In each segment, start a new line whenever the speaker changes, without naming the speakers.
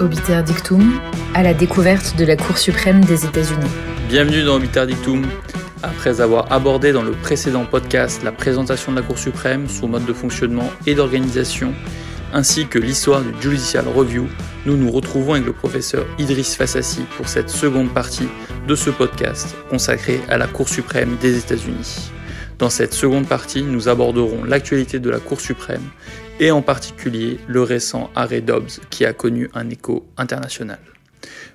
Obiter Dictum, à la découverte de la Cour suprême des États-Unis.
Bienvenue dans Obiter Dictum. Après avoir abordé dans le précédent podcast la présentation de la Cour suprême, son mode de fonctionnement et d'organisation, ainsi que l'histoire du Judicial Review, nous nous retrouvons avec le professeur Idriss Fassassi pour cette seconde partie de ce podcast consacré à la Cour suprême des États-Unis. Dans cette seconde partie, nous aborderons l'actualité de la Cour suprême et en particulier le récent arrêt Dobbs qui a connu un écho international.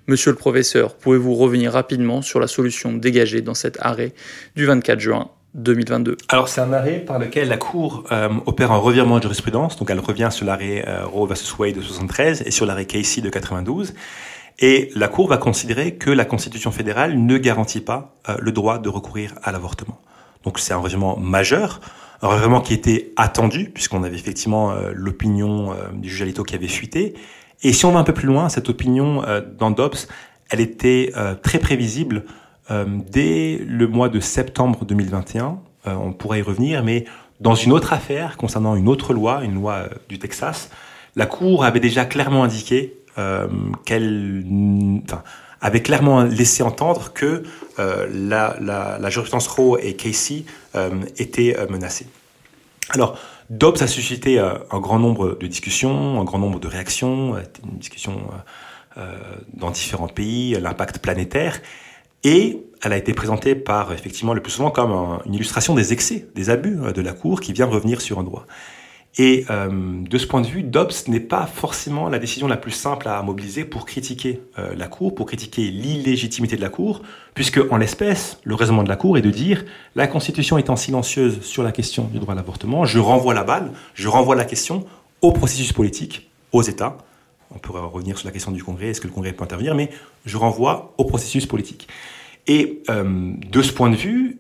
Monsieur le professeur, pouvez-vous revenir rapidement sur la solution dégagée dans cet arrêt du 24 juin 2022
Alors c'est un arrêt par lequel la Cour euh, opère un revirement de jurisprudence, donc elle revient sur l'arrêt euh, Roe vs Wade de 73 et sur l'arrêt Casey de 92. Et la Cour va considérer que la Constitution fédérale ne garantit pas euh, le droit de recourir à l'avortement. Donc c'est un revirement majeur un revirement qui était attendu, puisqu'on avait effectivement euh, l'opinion euh, du juge Alito qui avait fuité. Et si on va un peu plus loin, cette opinion euh, dans elle était très prévisible dès le mois de septembre 2021. on pourrait y revenir, mais dans une autre affaire concernant une autre loi, une loi du Texas, la Cour avait déjà clairement indiqué qu'elle, enfin, avait clairement laissé entendre que euh, la, la, jurisprudence Roe et Casey euh, étaient euh, menacées. Alors, Dobbs a suscité un grand nombre de discussions, un grand nombre de réactions, une discussion dans différents pays, l'impact planétaire, et elle a été présentée par, effectivement, le plus souvent comme une illustration des excès, des abus de la Cour qui vient revenir sur un droit. Et euh, de ce point de vue, Dobbs n'est pas forcément la décision la plus simple à mobiliser pour critiquer euh, la Cour, pour critiquer l'illégitimité de la Cour, puisque en l'espèce, le raisonnement de la Cour est de dire la Constitution étant silencieuse sur la question du droit à l'avortement, je renvoie la balle, je renvoie la question au processus politique, aux États. On pourrait revenir sur la question du Congrès, est-ce que le Congrès peut intervenir, mais je renvoie au processus politique. Et euh, de ce point de vue,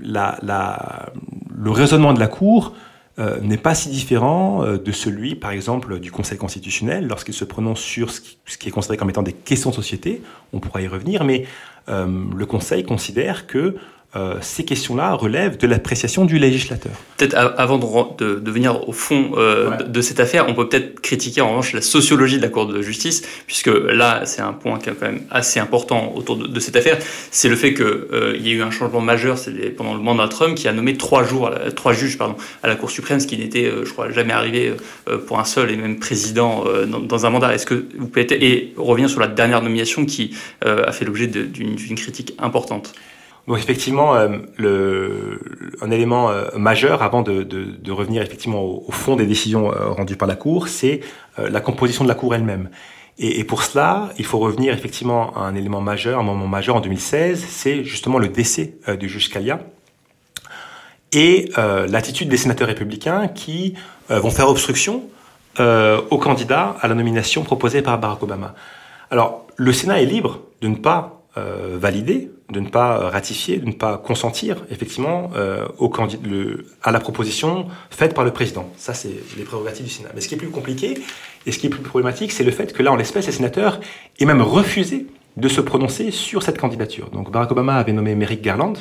la, la, le raisonnement de la Cour euh, n'est pas si différent euh, de celui, par exemple, du Conseil constitutionnel lorsqu'il se prononce sur ce qui, est considéré comme étant des questions de société. On pourra y revenir, mais euh, le Conseil considère que euh, ces questions-là relèvent de l'appréciation du législateur.
Peut-être avant de, de, venir au fond euh, de, cette affaire, on peut peut-être critiquer en revanche la sociologie de la Cour de justice, puisque là, c'est un point qui est quand même assez important autour de, cette affaire, c'est le fait qu'il euh, y a eu un changement majeur c'est pendant le mandat Trump qui a nommé trois, jours, trois juges pardon, à la Cour suprême, ce qui n'était, je crois, jamais arrivé pour un seul et même président dans, dans, un mandat. Est-ce que vous pouvez et revient sur la dernière nomination qui a fait l'objet d'une critique importante?
Donc effectivement, euh, le, un élément euh, majeur avant de, revenir effectivement au, fond des décisions euh, rendues par la Cour, c'est la composition de la Cour elle-même. Et, et, pour cela, il faut revenir effectivement à un élément majeur, un moment majeur en 2016, c'est justement le décès du juge Scalia et l'attitude des sénateurs républicains qui vont faire obstruction au candidat à la nomination proposée par Barack Obama. Alors, le Sénat est libre de ne pas euh, valider, de ne pas ratifier, de ne pas consentir effectivement euh, au le, à la proposition faite par le président. Ça, c'est les prérogatives du Sénat. Mais ce qui est plus compliqué et ce qui est plus problématique, c'est le fait que là, en l'espèce, les sénateurs aient même refusé de se prononcer sur cette candidature. Donc Barack Obama avait nommé Merrick Garland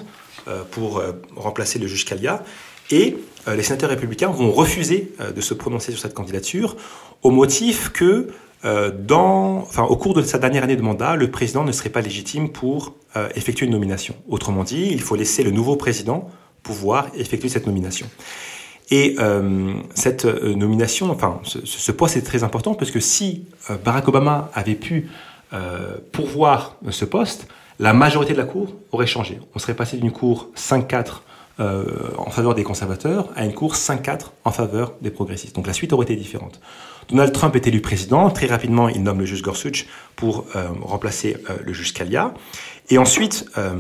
euh, pour euh, remplacer le juge Scalia, et euh, les sénateurs républicains vont refuser de se prononcer sur cette candidature au motif que euh, dans, enfin, au cours de sa dernière année de mandat, le président ne serait pas légitime pour euh, effectuer une nomination. Autrement dit, il faut laisser le nouveau président pouvoir effectuer cette nomination. Et euh, cette euh, nomination, enfin, ce, poste est très important parce que si Barack Obama avait pu pourvoir ce poste, la majorité de la Cour aurait changé. On serait passé d'une Cour 5-4 euh, en faveur des conservateurs à une course 5-4 en faveur des progressistes. Donc la suite aurait été différente. Donald Trump est élu président. Très rapidement, il nomme le juge Gorsuch pour euh, remplacer euh, le juge Scalia. Et ensuite, euh,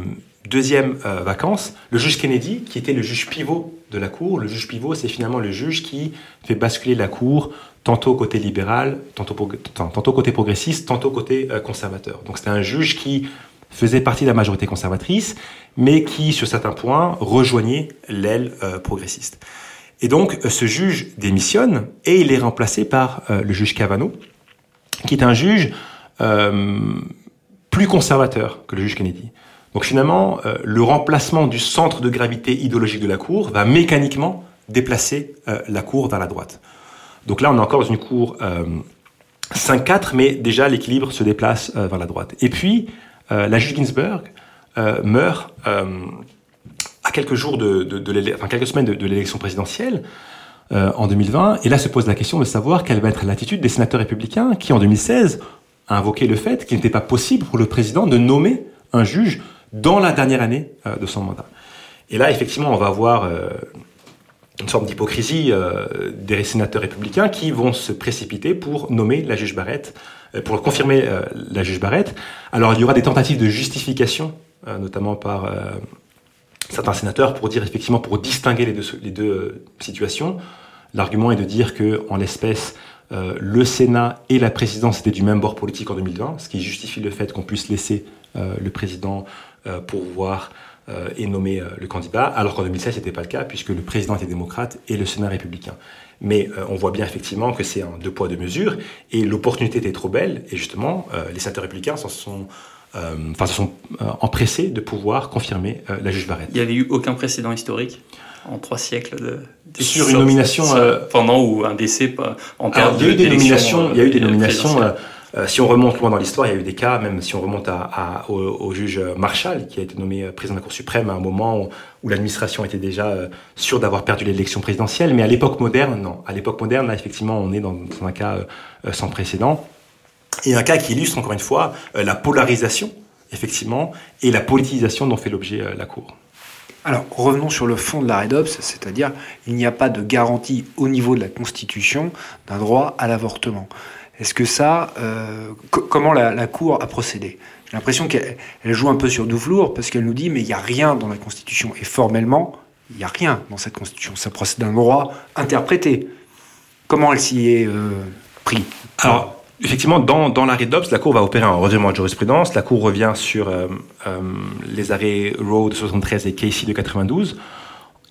deuxième vacance, le juge Kennedy, qui était le juge pivot de la Cour. Le juge pivot, c'est finalement le juge qui fait basculer la Cour tantôt côté libéral, tantôt, tantôt côté progressiste, tantôt côté conservateur. Donc c'était un juge qui faisait partie de la majorité conservatrice, mais qui, sur certains points, rejoignait l'aile progressiste. Et donc, euh, ce juge démissionne et il est remplacé par euh, le juge Cavano, qui est un juge plus conservateur que le juge Kennedy. Donc finalement, le remplacement du centre de gravité idéologique de la Cour va mécaniquement déplacer la Cour vers la droite. Donc là, on est encore dans une Cour 5-4, mais déjà l'équilibre se déplace vers la droite. Et puis, la juge Ginsburg meurt à quelques jours de, de, enfin, quelques semaines de, l'élection présidentielle en 2020, et là se pose la question de savoir quelle va être l'attitude des sénateurs républicains qui, en 2016, a invoqué le fait qu'il n'était pas possible pour le président de nommer un juge dans la dernière année euh, de son mandat. Et là, effectivement, on va avoir euh, une sorte d'hypocrisie euh, des sénateurs républicains qui vont se précipiter pour nommer la juge Barrett, pour confirmer la juge Barrett. Alors, il y aura des tentatives de justification, notamment par certains sénateurs, pour dire effectivement, pour distinguer les deux, deux situations. L'argument est de dire que, en l'espèce, euh, le Sénat et la présidence étaient du même bord politique en 2020, ce qui justifie le fait qu'on puisse laisser euh, le président euh, pourvoir et nommer le candidat, alors qu'en 2016, ce n'était pas le cas, puisque le président était démocrate et le Sénat républicain. Mais on voit bien effectivement que c'est un deux poids, deux mesures, et l'opportunité était trop belle, et justement, les sénateurs républicains s'en sont enfin, se sont empressés de pouvoir confirmer la juge Barrett.
Il n'y avait eu aucun précédent historique en trois siècles de,
sur une nomination
euh, pendant ou un décès en termes
il y a eu des nominations il y a eu des nominations euh, euh, si on remonte loin dans l'histoire, il y a eu des cas, même si on remonte à, au, juge Marshall, qui a été nommé président de la Cour suprême à un moment où, l'administration était déjà sûre d'avoir perdu l'élection présidentielle. Mais à l'époque moderne, non. À l'époque moderne, là, effectivement, on est dans, un cas sans précédent. Et un cas qui illustre, encore une fois, la polarisation, effectivement, et la politisation dont fait l'objet la Cour.
Alors revenons sur le fond de l'arrêt d'Obs, c'est-à-dire il n'y a pas de garantie au niveau de la Constitution d'un droit à l'avortement. Est-ce que ça, euh, comment la, Cour a procédé? J'ai l'impression qu'elle joue un peu sur Douvlour parce qu'elle nous dit mais il n'y a rien dans la Constitution et formellement il n'y a rien dans cette Constitution. Ça procède d'un droit interprété. Comment elle s'y est euh, pris?
Alors Effectivement, dans, dans l'arrêt Dobbs, la Cour va opérer un revirement de jurisprudence. La Cour revient sur euh, euh, les arrêts Roe de 73 et Casey de 92.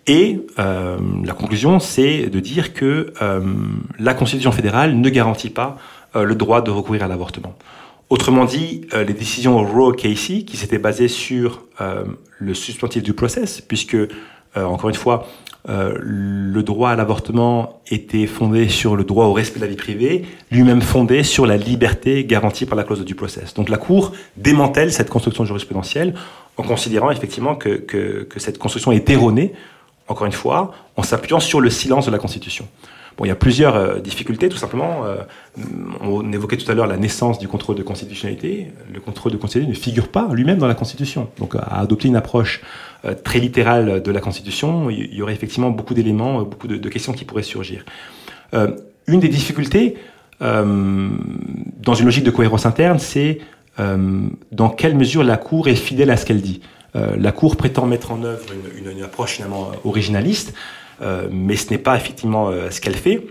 Et euh, la conclusion, c'est de dire que la Constitution fédérale ne garantit pas le droit de recourir à l'avortement. Autrement dit, les décisions Roe-Casey, qui s'étaient basées sur le substantif du process, puisque, encore une fois, euh, le droit à l'avortement était fondé sur le droit au respect de la vie privée, lui-même fondé sur la liberté garantie par la clause de due process. Donc la Cour démantèle cette construction jurisprudentielle en considérant effectivement que, que, que cette construction est erronée, encore une fois, en s'appuyant sur le silence de la Constitution. Bon, il y a plusieurs euh, difficultés, tout simplement. Euh, on évoquait tout à l'heure la naissance du contrôle de constitutionnalité. Le contrôle de constitutionnalité ne figure pas lui-même dans la Constitution. Donc, à adopter une approche euh, très littérale de la Constitution, il y aurait effectivement beaucoup d'éléments, beaucoup de, de, questions qui pourraient surgir. une des difficultés, dans une logique de cohérence interne, c'est dans quelle mesure la Cour est fidèle à ce qu'elle dit. la Cour prétend mettre en œuvre une, une, une approche finalement originaliste. Euh, mais ce n'est pas effectivement euh, ce qu'elle fait.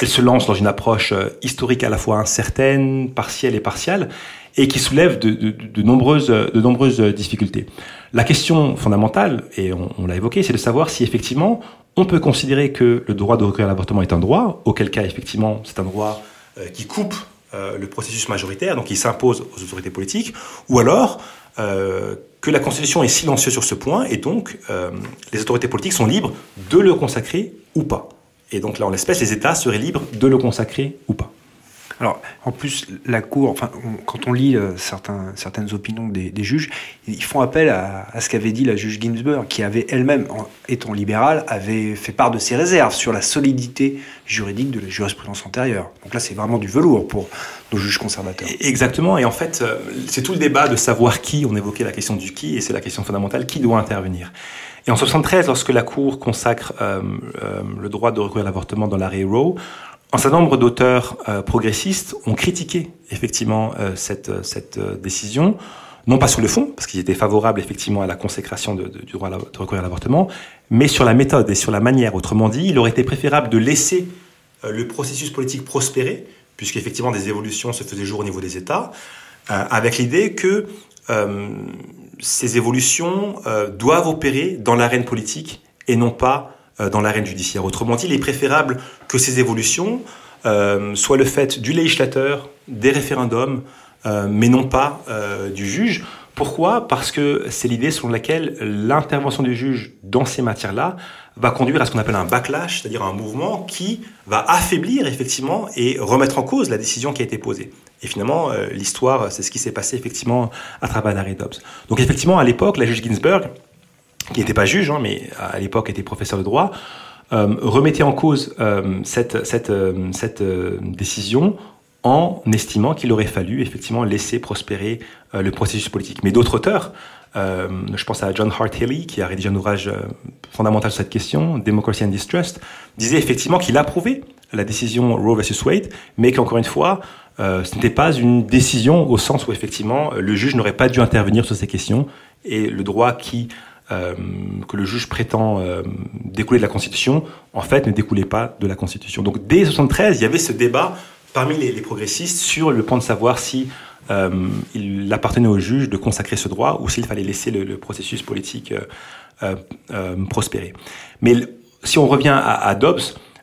Elle se lance dans une approche euh, historique à la fois incertaine, partielle et partiale, et qui soulève de, nombreuses, difficultés. La question fondamentale, et on, l'a évoqué, c'est de savoir si effectivement on peut considérer que le droit de recourir à l'avortement est un droit, auquel cas effectivement c'est un droit qui coupe le processus majoritaire, donc qui s'impose aux autorités politiques, ou alors que la Constitution est silencieuse sur ce point et donc euh, les autorités politiques sont libres de le consacrer ou pas. Et donc là, en l'espèce, les États seraient libres de le consacrer ou pas.
Alors, en plus, la Cour, enfin, quand on lit euh, certains, certaines opinions des, juges, ils font appel à, ce qu'avait dit la juge Ginsburg, qui avait elle-même, étant libérale, avait fait part de ses réserves sur la solidité juridique de la jurisprudence antérieure. Donc là, c'est vraiment du velours pour nos juges conservateurs.
Exactement, et en fait, euh, c'est tout le débat de savoir qui, on évoquait la question du qui, et c'est la question fondamentale, qui doit intervenir. Et en 73, lorsque la Cour consacre euh, le droit de recourir à l'avortement dans l'arrêt Roe, un certain nombre d'auteurs euh, progressistes ont critiqué effectivement euh, cette, euh, cette décision, non pas sur le fond, parce qu'ils étaient favorables effectivement à la consécration du droit de recourir à l'avortement, mais sur la méthode et sur la manière. Autrement dit, il aurait été préférable de laisser le processus politique prospérer, puisqu'effectivement des évolutions se faisaient jour au niveau des États, avec l'idée que ces évolutions doivent opérer dans l'arène politique et non pas dans l'arène judiciaire. Autrement dit, il est préférable que ces évolutions euh, soient le fait du législateur, des référendums, euh, mais non pas du juge, Pourquoi? Parce que c'est l'idée selon laquelle l'intervention du juge dans ces matières-là va conduire à ce qu'on appelle un backlash, c'est-à-dire un mouvement qui va affaiblir effectivement et remettre en cause la décision qui a été posée. Et finalement, euh, l'histoire, c'est ce qui s'est passé effectivement à travers l'arrêt Dobbs. Donc effectivement, à l'époque, la juge Ginsburg, qui n'était pas juge, hein, mais à l'époque était professeur de droit, euh, remettait en cause euh, cette, cette décision en estimant qu'il aurait fallu effectivement laisser prospérer euh, le processus politique. Mais d'autres auteurs, euh, je pense à John Hart Haley, qui a rédigé un ouvrage euh, fondamental sur cette question, Democracy and Distrust, disait effectivement qu'il approuvait la décision Roe vs Wade, mais qu'encore une fois, ce n'était pas une décision au sens où effectivement le juge n'aurait pas dû intervenir sur ces questions et le droit qui que le juge prétend découler de la Constitution, en fait, ne découlait pas de la Constitution. Donc dès 73, il y avait ce débat parmi les, progressistes sur le point de savoir si euh, il appartenait au juge de consacrer ce droit ou s'il fallait laisser le, processus politique euh, euh, prospérer. Mais si on revient à, Dobbs,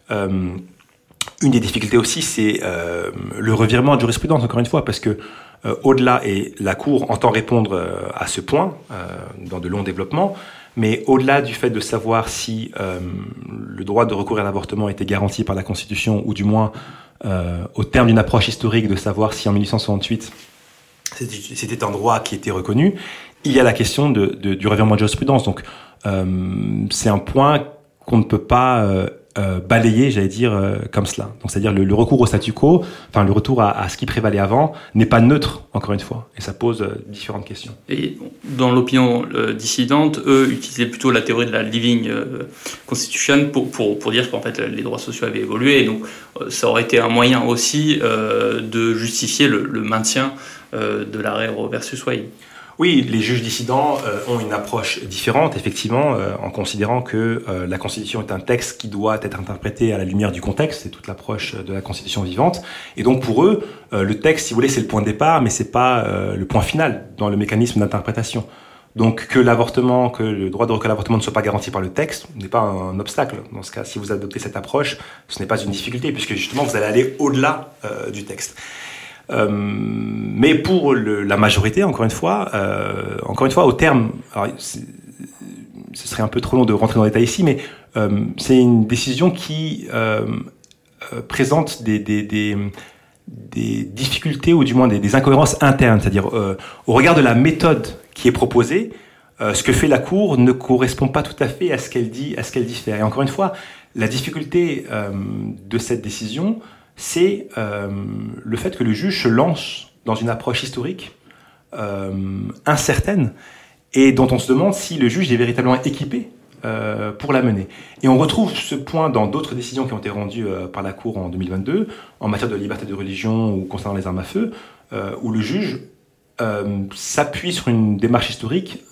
une des difficultés aussi, c'est le revirement de jurisprudence, encore une fois, parce que au-delà, et la Cour entend répondre à ce point dans de longs développements, mais au-delà du fait de savoir si le droit de recourir à l'avortement était garanti par la Constitution, ou du moins euh, au terme d'une approche historique de savoir si en 1868 c'était un droit qui était reconnu, il y a la question de, de, du revirement de jurisprudence. Donc euh, c'est un point qu'on ne peut pas euh, balayer, j'allais dire, euh, comme cela. Donc, c'est-à-dire le, le, recours au statu quo, enfin le retour à, ce qui prévalait avant, n'est pas neutre, encore une fois, et ça pose euh, différentes questions.
Et dans l'opinion dissidente, eux utilisaient plutôt la théorie de la living constitution pour, pour, pour dire qu'en fait les droits sociaux avaient évolué, et donc ça aurait été un moyen aussi de justifier le, le maintien de l'arrêt Roe versus Wade.
Oui, les juges dissidents euh, ont une approche différente, effectivement, euh, en considérant que euh, la Constitution est un texte qui doit être interprété à la lumière du contexte, c'est toute l'approche de la Constitution vivante. Et donc pour eux, le texte, si vous voulez, c'est le point de départ, mais c'est pas le point final dans le mécanisme d'interprétation. Donc que l'avortement, que le droit de recours à l'avortement ne soit pas garanti par le texte n'est pas un obstacle. Dans ce cas, si vous adoptez cette approche, ce n'est pas une difficulté, puisque justement vous allez aller au-delà du texte. Euh, mais pour la majorité, encore une fois, euh, encore une fois, au terme, ce serait un peu trop long de rentrer dans les détails ici, mais euh, c'est une décision qui présente des, des, difficultés ou du moins des, incohérences internes, c'est-à-dire au regard de la méthode qui est proposée, ce que fait la Cour ne correspond pas tout à fait à ce qu'elle dit, à ce qu'elle diffère. Et encore une fois, la difficulté de cette décision, c'est euh, le fait que le juge se lance dans une approche historique euh, incertaine et dont on se demande si le juge est véritablement équipé euh, pour la mener. Et on retrouve ce point dans d'autres décisions qui ont été rendues par la Cour en 2022 en matière de liberté de religion ou concernant les armes à feu, où le juge s'appuie sur une démarche historique,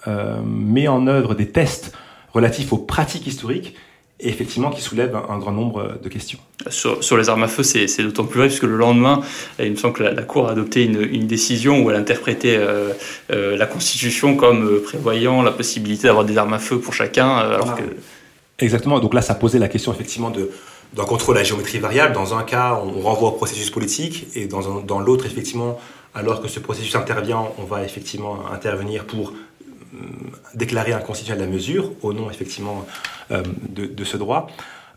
met en œuvre des tests relatifs aux pratiques historiques et effectivement qui soulève un, grand nombre de questions.
Sur, les armes à feu, c'est d'autant plus vrai puisque le lendemain, il me semble que la, Cour a adopté une, décision où elle interprétait euh, euh, la Constitution comme euh, prévoyant la possibilité d'avoir des armes à feu pour chacun, alors que...
Exactement, donc là ça posait la question effectivement de, d'un contrôle à géométrie variable. Dans un cas, on renvoie au processus politique, et dans, dans l'autre, effectivement, alors que ce processus intervient, on va effectivement intervenir pour déclarer inconstitutionnelle la mesure au nom effectivement euh, de, ce droit.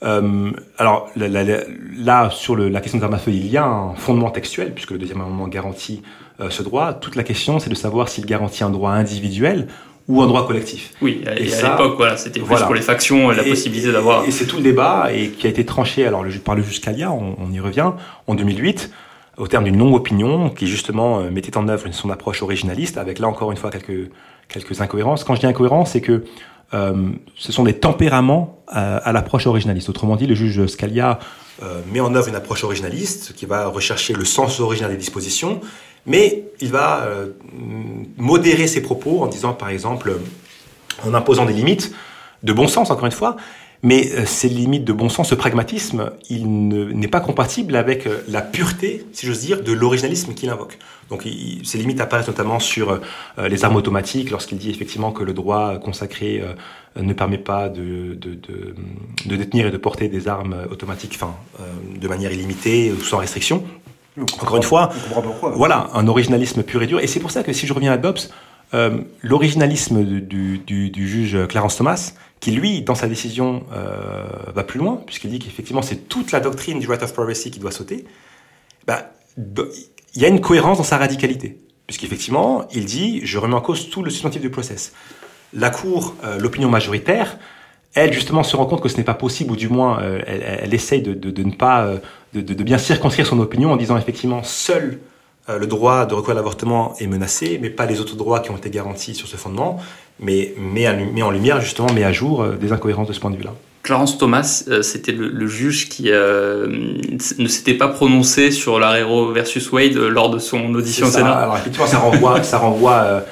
Euh, alors là, sur la question des armes à feu, il y a un fondement textuel puisque le deuxième amendement garantit euh, ce droit. Toute la question, c'est de savoir s'il garantit un droit individuel ou un droit collectif.
Oui, et, à l'époque, voilà, c'était plus pour les factions la possibilité d'avoir.
Et, c'est tout le débat et qui a été tranché alors par le juge Scalia, on, on y revient, en 2008 au terme d'une longue opinion qui justement mettait en œuvre son approche originaliste, avec là encore une fois quelques quelques incohérences. Quand je dis incohérence, c'est que euh, ce sont des tempéraments à, à l'approche originaliste. Autrement dit, le juge Scalia euh, met en œuvre une approche originaliste qui va rechercher le sens original des dispositions, mais il va euh, modérer ses propos en disant, par exemple, en imposant des limites de bon sens, encore une fois, mais euh, ces limites de bon sens, ce pragmatisme, il n'est pas compatible avec euh, la pureté, si j'ose dire, de l'originalisme qu'il invoque. Donc il, ces limites apparaissent notamment sur euh, les armes automatiques, lorsqu'il dit effectivement que le droit consacré ne permet pas de, de, de, de, détenir et de porter des armes automatiques enfin, de manière illimitée ou sans restriction. Encore une fois, voilà, un originalisme pur et dur. Et c'est pour ça que si je reviens à Dobbs, euh, l'originalisme du, du, juge Clarence Thomas, qui lui, dans sa décision, euh, va plus loin, puisqu'il dit qu'effectivement c'est toute la doctrine du right of privacy qui doit sauter, bah, il y a une cohérence dans sa radicalité, puisqu'effectivement, il dit, je remets en cause tout le substantif du process. La Cour, euh, l'opinion majoritaire, elle, justement, se rend compte que ce n'est pas possible, ou du moins, elle, elle, essaye de, ne pas, de, de, bien circonscrire son opinion en disant, effectivement, seul euh, le droit de recours à l'avortement est menacé, mais pas les autres droits qui ont été garantis sur ce fondement, mais met, en lumière justement, met à jour euh, des incohérences de ce point de vue-là.
Clarence Thomas, euh, c'était le, juge qui ne s'était pas prononcé sur l'arrêt Roe versus Wade lors de son audition au Sénat.
Alors effectivement, ça renvoie, ça renvoie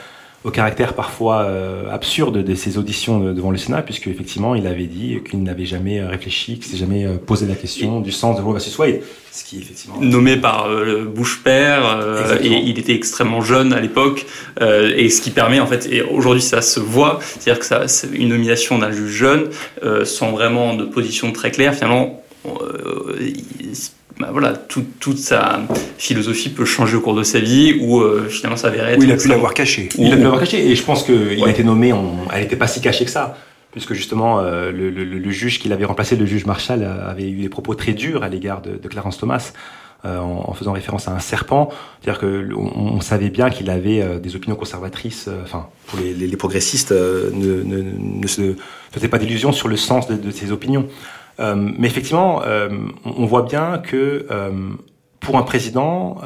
au caractère parfois euh, absurde de ses auditions devant le Sénat, puisque effectivement il avait dit qu'il n'avait jamais euh, réfléchi, qu'il s'est jamais euh, posé la question du sens de Roe versus Wade,
ce qui effectivement nommé par le Bush père, et il était extrêmement jeune à l'époque, et ce qui permet en fait, et aujourd'hui ça se voit, c'est-à-dire que ça, c'est une nomination d'un juge jeune, sans vraiment de position très claire, finalement bah voilà, toute sa philosophie peut changer au cours de sa vie ou euh, finalement s'avérer
être. il a pu l'avoir caché.
Il a pu l'avoir caché et je pense qu'il a été nommé, elle n'était pas si cachée que ça. Puisque justement, euh, le, juge qui l'avait remplacé, le juge Marshall, avait eu des propos très durs à l'égard de, Clarence Thomas. Euh, en, faisant référence à un serpent, c'est-à-dire que on, savait bien qu'il avait des opinions conservatrices. Enfin, pour les, progressistes, ne, ne, se faisaient pas d'illusions sur le sens de, de ses opinions. Euh, mais effectivement, euh, on voit bien que euh, pour un président,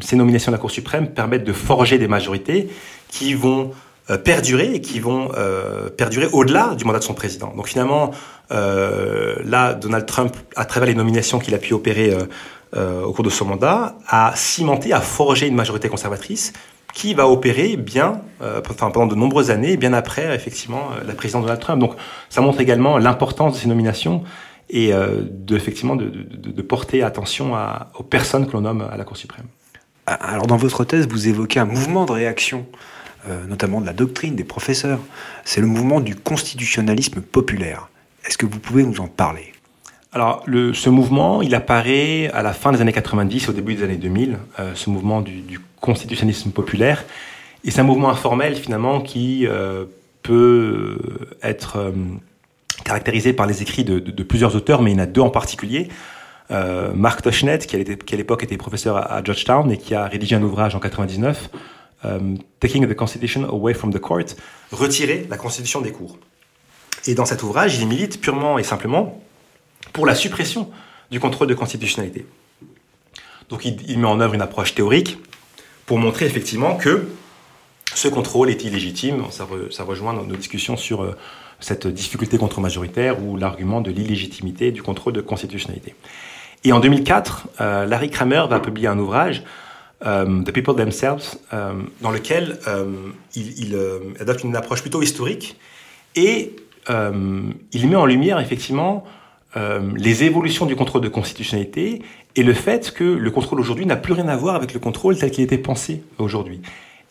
ces nominations de la Cour suprême permettent de forger des majorités qui vont perdurer et qui vont perdurer au-delà du mandat de son président. Donc finalement, là, Donald Trump, à travers les nominations qu'il a pu opérer au cours de son mandat, a cimenté, a forgé une majorité conservatrice qui va opérer bien, enfin, pendant de nombreuses années, bien après effectivement la présidence de Donald Trump. Donc ça montre également l'importance de ces nominations et euh, de, effectivement de, de, de, porter attention à, aux personnes que l'on nomme à la Cour suprême.
Ah, alors dans votre thèse, vous évoquez un mouvement de réaction, euh, notamment de la doctrine des professeurs. C'est le mouvement du constitutionnalisme populaire. Est-ce que vous pouvez nous en parler?
Alors, le, ce mouvement, il apparaît à la fin des années 90, au début des années 2000, euh, ce mouvement du, du, constitutionnalisme populaire. Et c'est un mouvement informel, finalement, qui euh, peut être euh, caractérisé par les écrits de, plusieurs auteurs, mais il y en a deux en particulier. Euh, Mark Toshnet, qui à l'époque était professeur à, Georgetown et qui a rédigé un ouvrage en 99, euh, Taking the Constitution Away from the Court, retirer la Constitution des cours. Et dans cet ouvrage, il milite purement et simplement pour la suppression du contrôle de constitutionnalité. Donc il, met en œuvre une approche théorique pour montrer effectivement que ce contrôle est illégitime. Ça, ça rejoint nos, discussions sur euh, cette difficulté contre-majoritaire ou l'argument de l'illégitimité du contrôle de constitutionnalité. Et en 2004, euh, Larry Kramer va publier un ouvrage, euh, The People Themselves, dans lequel il adopte une approche plutôt historique et il met en lumière effectivement les évolutions du contrôle de constitutionnalité et le fait que le contrôle aujourd'hui n'a plus rien à voir avec le contrôle tel qu'il était pensé aujourd'hui.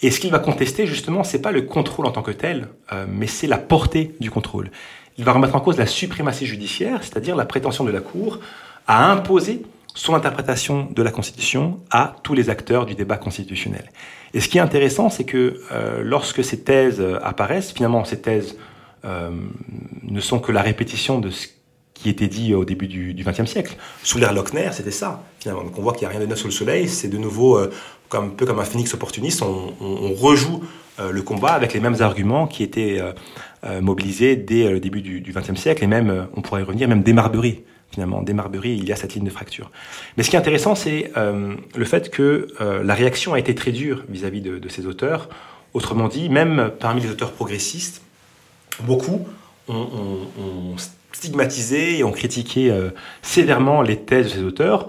Et ce qu'il va contester, justement, c'est pas le contrôle en tant que tel, euh, mais c'est la portée du contrôle. Il va remettre en cause la suprématie judiciaire, c'est-à-dire la prétention de la Cour à imposer son interprétation de la Constitution à tous les acteurs du débat constitutionnel. Et ce qui est intéressant, c'est que euh, lorsque ces thèses euh, apparaissent, finalement, ces thèses ne sont que la répétition de ce qui était dit au début du XXe siècle. Sous l'ère Lochner, c'était ça, finalement. Donc on voit qu'il n'y a rien de neuf sous le soleil, c'est de nouveau comme, un peu comme un phénix opportuniste, on, rejoue euh, le combat avec les mêmes arguments qui étaient euh, euh, mobilisés dès le début du XXe siècle, et même, on pourrait y revenir, même dès Marbury. Finalement, dès Marbury, il y a cette ligne de fracture. Mais ce qui est intéressant, c'est le fait que la réaction a été très dure vis-à-vis de, de, ces auteurs. Autrement dit, même parmi les auteurs progressistes, beaucoup ont, ont, ont stigmatisé et ont critiqué sévèrement les thèses de ces auteurs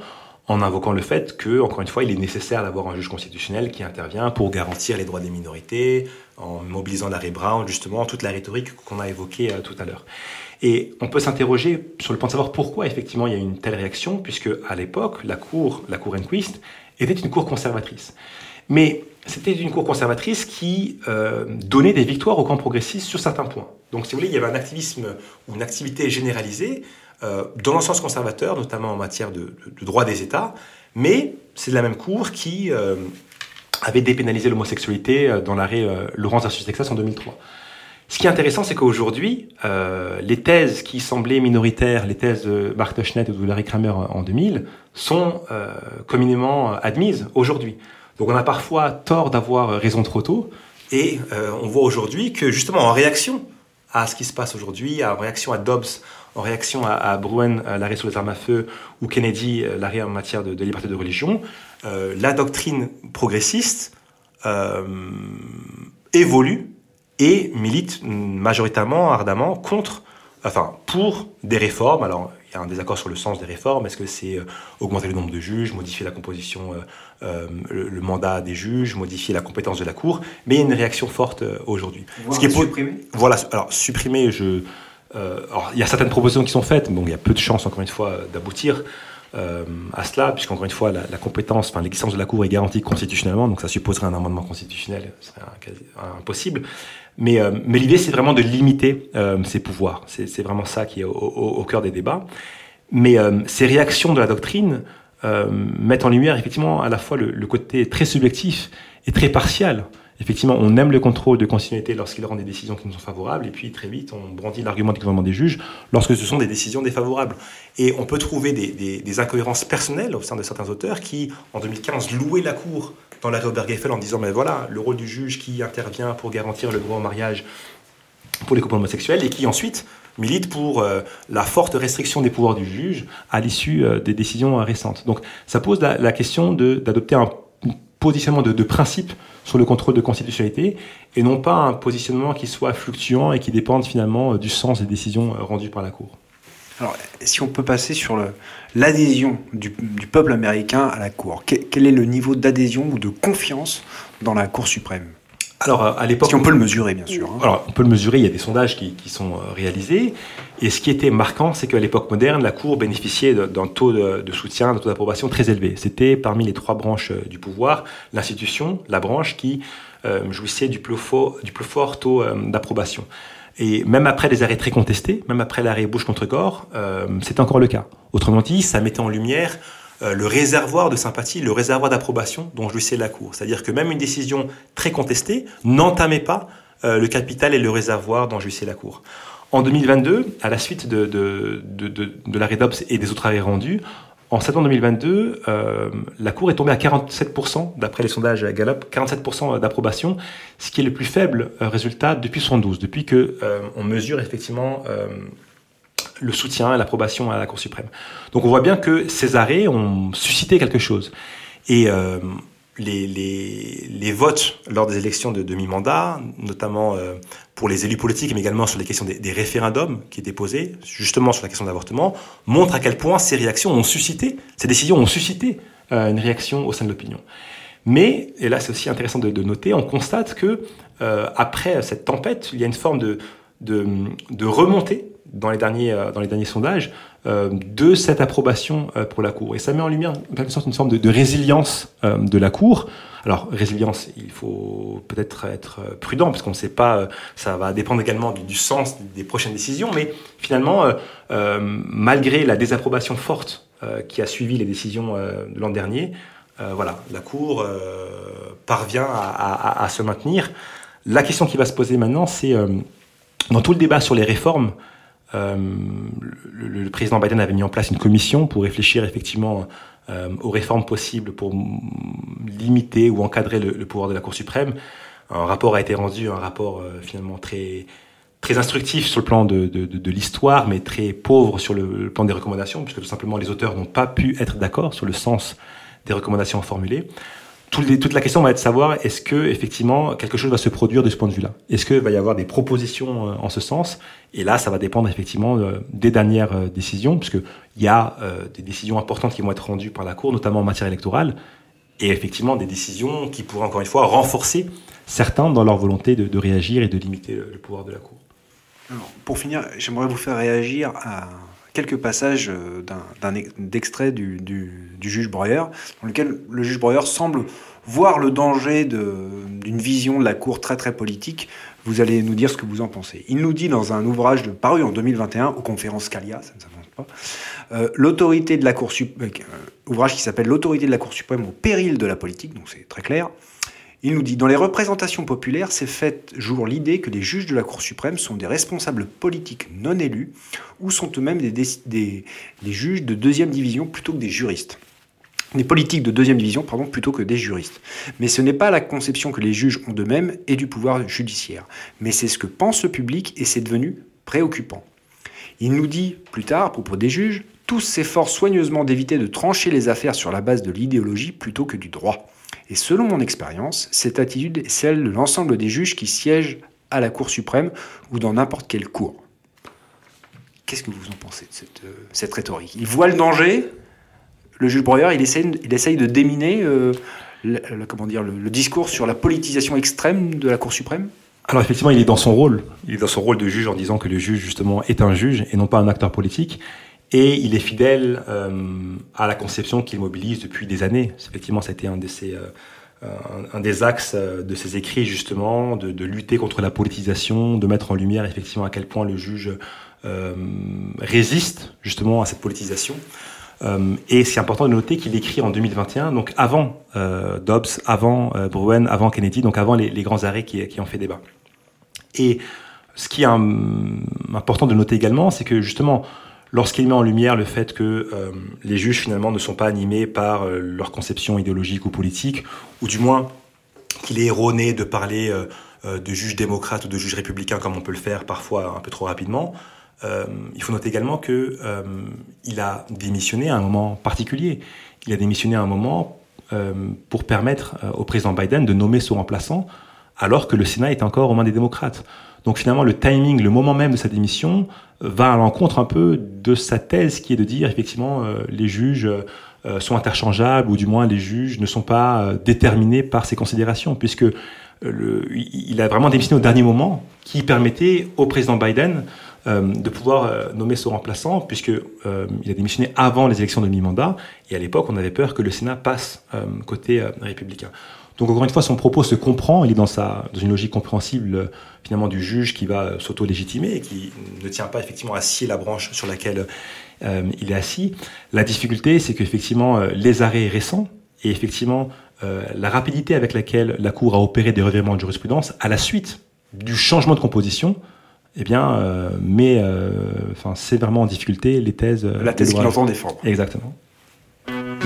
en invoquant le fait que, encore une fois, il est nécessaire d'avoir un juge constitutionnel qui intervient pour garantir les droits des minorités, en mobilisant Larry Brown, justement, toute la rhétorique qu'on a évoquée euh, tout à l'heure. Et on peut s'interroger sur le point de savoir pourquoi effectivement il y a une telle réaction, puisque à l'époque, la cour, la cour Enquist, était une cour conservatrice. Mais c'était une cour conservatrice qui euh, donnait des victoires au camp progressiste sur certains points. Donc, si vous voulez, il y avait un activisme ou une activité généralisée euh, dans le sens conservateur, notamment en matière de, droit des États, mais c'est la même Cour qui, euh, avait dépénalisé l'homosexualité dans l'arrêt Laurence versus Texas en 2003. Ce qui est intéressant, c'est qu'aujourd'hui, les thèses qui semblaient minoritaires, les thèses de Mark Schneid ou de Larry Kramer en 2000, sont communément admises aujourd'hui. Donc on a parfois tort d'avoir raison trop tôt, et euh, on voit aujourd'hui que justement en réaction à ce qui se passe aujourd'hui, en réaction à Dobbs, en réaction à, à Bruen, l'arrêt sur les armes à feu, ou Kennedy, l'arrêt en matière de, de, liberté de religion, la doctrine progressiste évolue et milite majoritairement, ardemment, contre, enfin, pour des réformes. Alors, il y a un désaccord sur le sens des réformes. Est-ce que c'est euh, augmenter le nombre de juges, modifier la composition, euh, euh le, mandat des juges, modifier la compétence de la Cour? Mais il y a une réaction forte aujourd'hui.
Ce qui est supprimer?
Voilà. Alors, supprimer, je. alors, il y a certaines propositions qui sont faites. Bon, il y a peu de chances, encore une fois, d'aboutir. Euh, à cela, puisqu'encore une fois, la, la compétence, enfin l'existence de la Cour est garantie constitutionnellement, donc ça supposerait un amendement constitutionnel, ce serait impossible. Mais, euh, mais l'idée, c'est vraiment de limiter euh, ses pouvoirs. C'est vraiment ça qui est au, au, au cœur des débats. Mais euh, ces réactions de la doctrine mettent en lumière effectivement à la fois le, côté très subjectif et très partial. Effectivement, on aime le contrôle de continuité lorsqu'il rend des décisions qui nous sont favorables, et puis très vite, on brandit l'argument du gouvernement des juges lorsque ce sont des décisions défavorables. Et on peut trouver des, des, des incohérences personnelles au sein de certains auteurs qui, en 2015, louaient la Cour dans l'arrêt Obergefell en disant mais voilà, le rôle du juge qui intervient pour garantir le droit au mariage pour les couples homosexuels et qui ensuite milite pour euh, la forte restriction des pouvoirs du juge à l'issue euh, des décisions récentes. Donc ça pose la, la question d'adopter un positionnement de, de, principe sur le contrôle de constitutionnalité et non pas un positionnement qui soit fluctuant et qui dépende finalement euh, du sens des décisions rendues par la Cour.
Alors, si on peut passer sur l'adhésion du, du, peuple américain à la Cour, quel, quel est le niveau d'adhésion ou de confiance dans la Cour suprême?
Alors, à l'époque.
Si on peut le mesurer, bien sûr. Hein.
Alors, on peut le mesurer, il y a des sondages qui, qui sont euh, réalisés. Et ce qui était marquant, c'est qu'à l'époque moderne, la Cour bénéficiait d'un taux de, de soutien, d'un taux d'approbation très élevé. C'était parmi les trois branches euh, du pouvoir, l'institution, la branche qui euh, jouissait du plus fort, du plus fort taux euh, d'approbation. Et même après des arrêts très contestés, même après l'arrêt Bush contre Gore, euh, c'était encore le cas. Autrement dit, ça mettait en lumière euh, le réservoir de sympathie, le réservoir d'approbation dont jouissait la Cour. C'est-à-dire que même une décision très contestée n'entamait pas euh, le capital et le réservoir dont jouissait la Cour. En 2022, à la suite de, de, de, de, de l'arrêt Dobbs et des autres arrêts rendus, en septembre 2022, euh, la Cour est tombée à 47%, d'après les sondages Gallup, 47% d'approbation, ce qui est le plus faible euh, résultat depuis 72, depuis que euh, on mesure effectivement euh, le soutien et l'approbation à la Cour suprême. Donc on voit bien que ces arrêts ont suscité quelque chose. Et euh, les, votes lors des élections de demi-mandat, notamment euh, pour les élus politiques, mais également sur les questions des, référendums qui étaient posés, justement sur la question de l'avortement, montrent à quel point ces réactions ont suscité, ces décisions ont suscité euh, une réaction au sein de l'opinion. Mais, et là c'est aussi intéressant de, noter, on constate que après cette tempête, il y a une forme de, de remontée dans les derniers, euh, dans les derniers sondages euh, de cette approbation euh, pour la Cour. Et ça met en lumière en quelque sorte une forme de, résilience de la Cour. Alors, résilience, il faut peut-être être prudent, parce qu'on ne sait pas, ça va dépendre également du, sens des prochaines décisions, mais finalement, malgré la désapprobation forte qui a suivi les décisions de l'an dernier, voilà, la Cour parvient à, se maintenir. La question qui va se poser maintenant, c'est dans tout le débat sur les réformes, euh, le, président Biden avait mis en place une commission pour réfléchir effectivement euh, aux réformes possibles pour limiter ou encadrer le, pouvoir de la Cour suprême. Un rapport a été rendu, un rapport euh, finalement très très instructif sur le plan de, de, l'histoire, mais très pauvre sur le, plan des recommandations, puisque tout simplement les auteurs n'ont pas pu être d'accord sur le sens des recommandations formulées toute la question va être de savoir est-ce que effectivement quelque chose va se produire de ce point de vue-là? Est-ce qu'il va y avoir des propositions euh, en ce sens? Et là, ça va dépendre effectivement euh, des dernières euh, décisions, puisque il y a des décisions importantes qui vont être rendues par la Cour, notamment en matière électorale, et effectivement des décisions qui pourraient encore une fois renforcer certains dans leur volonté de, réagir et de limiter le, le pouvoir de la Cour.
Alors, pour finir, j'aimerais vous faire réagir à quelques passages d'un d'extrait du, du, juge Breuer, dans lequel le juge Breuer semble voir le danger d'une vision de la Cour très très politique. Vous allez nous dire ce que vous en pensez. Il nous dit dans un ouvrage de, paru en 2021 aux conférences Scalia, ça ne s'avance pas, euh, l'autorité de la Cour suprême, euh, ouvrage qui s'appelle L'autorité de la Cour suprême au péril de la politique, donc c'est très clair. Il nous dit Dans les représentations populaires, c'est fait jour l'idée que les juges de la Cour suprême sont des responsables politiques non élus ou sont eux-mêmes des, juges de deuxième division plutôt que des juristes. Des politiques de deuxième division, pardon, plutôt que des juristes. Mais ce n'est pas la conception que les juges ont d'eux-mêmes et du pouvoir judiciaire. Mais c'est ce que pense le public et c'est devenu préoccupant. Il nous dit plus tard, à propos des juges, tous s'efforcent soigneusement d'éviter de trancher les affaires sur la base de l'idéologie plutôt que du droit. Et selon mon expérience, cette attitude est celle de l'ensemble des juges qui siègent à la Cour suprême ou dans n'importe quelle cour. Qu'est-ce que vous en pensez de cette, euh, cette rhétorique? Il voit le danger, le juge Breuer, il essaye, il essaye de déminer euh, le, comment dire, le, discours sur la politisation extrême de la Cour suprême?
Alors effectivement, il est dans son rôle. Il est dans son rôle de juge en disant que le juge justement est un juge et non pas un acteur politique. Et il est fidèle euh, à la conception qu'il mobilise depuis des années. Effectivement, ça a été un, de ses, euh, un, des axes euh, de ses écrits, justement, de, de, lutter contre la politisation, de mettre en lumière effectivement à quel point le juge euh, résiste justement à cette politisation. Euh, et c'est important de noter qu'il écrit en 2021, donc avant euh, Dobbs, avant Bruen, avant Kennedy, donc avant les, les grands arrêts qui, qui, ont fait débat. Et ce qui est important de noter également, c'est que justement, lorsqu'il met en lumière le fait que euh, les juges finalement ne sont pas animés par euh, leur conception idéologique ou politique, ou du moins qu'il est erroné de parler euh, de juges démocrates ou de juges républicains comme on peut le faire parfois un peu trop rapidement, il faut noter également que il a démissionné à un moment particulier. Il a démissionné à un moment pour permettre au président Biden de nommer son remplaçant, alors que le Sénat est encore aux mains des démocrates. Donc finalement, le timing, le moment même de sa démission va à l'encontre un peu de sa thèse qui est de dire effectivement euh, les juges euh, sont interchangeables ou du moins les juges ne sont pas euh, déterminés par ces considérations puisque il a vraiment démissionné au dernier moment qui permettait au président Biden de pouvoir nommer son remplaçant puisque il a démissionné avant les élections de mi-mandat et à l'époque on avait peur que le Sénat passe côté républicain. Donc encore une fois, son propos se comprend, il est dans, sa, dans une logique compréhensible euh, finalement du juge qui va euh, s'auto-légitimer et qui ne tient pas effectivement à scier la branche sur laquelle euh, il est assis. La difficulté, c'est qu'effectivement euh, les arrêts récents et effectivement euh, la rapidité avec laquelle la Cour a opéré des revirements de jurisprudence à la suite du changement de composition, eh bien, euh, met enfin sévèrement en difficulté les thèses.
La thèse qu'il entend défendre.
Exactement.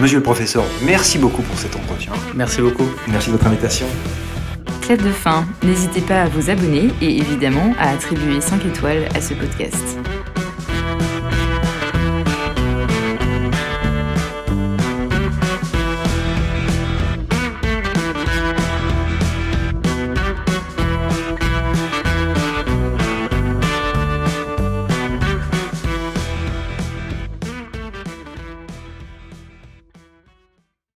Monsieur le professeur, merci beaucoup pour cet entretien.
Merci beaucoup.
Merci de votre invitation.
Clap de fin, n'hésitez pas à vous abonner et évidemment à attribuer 5 étoiles à ce podcast.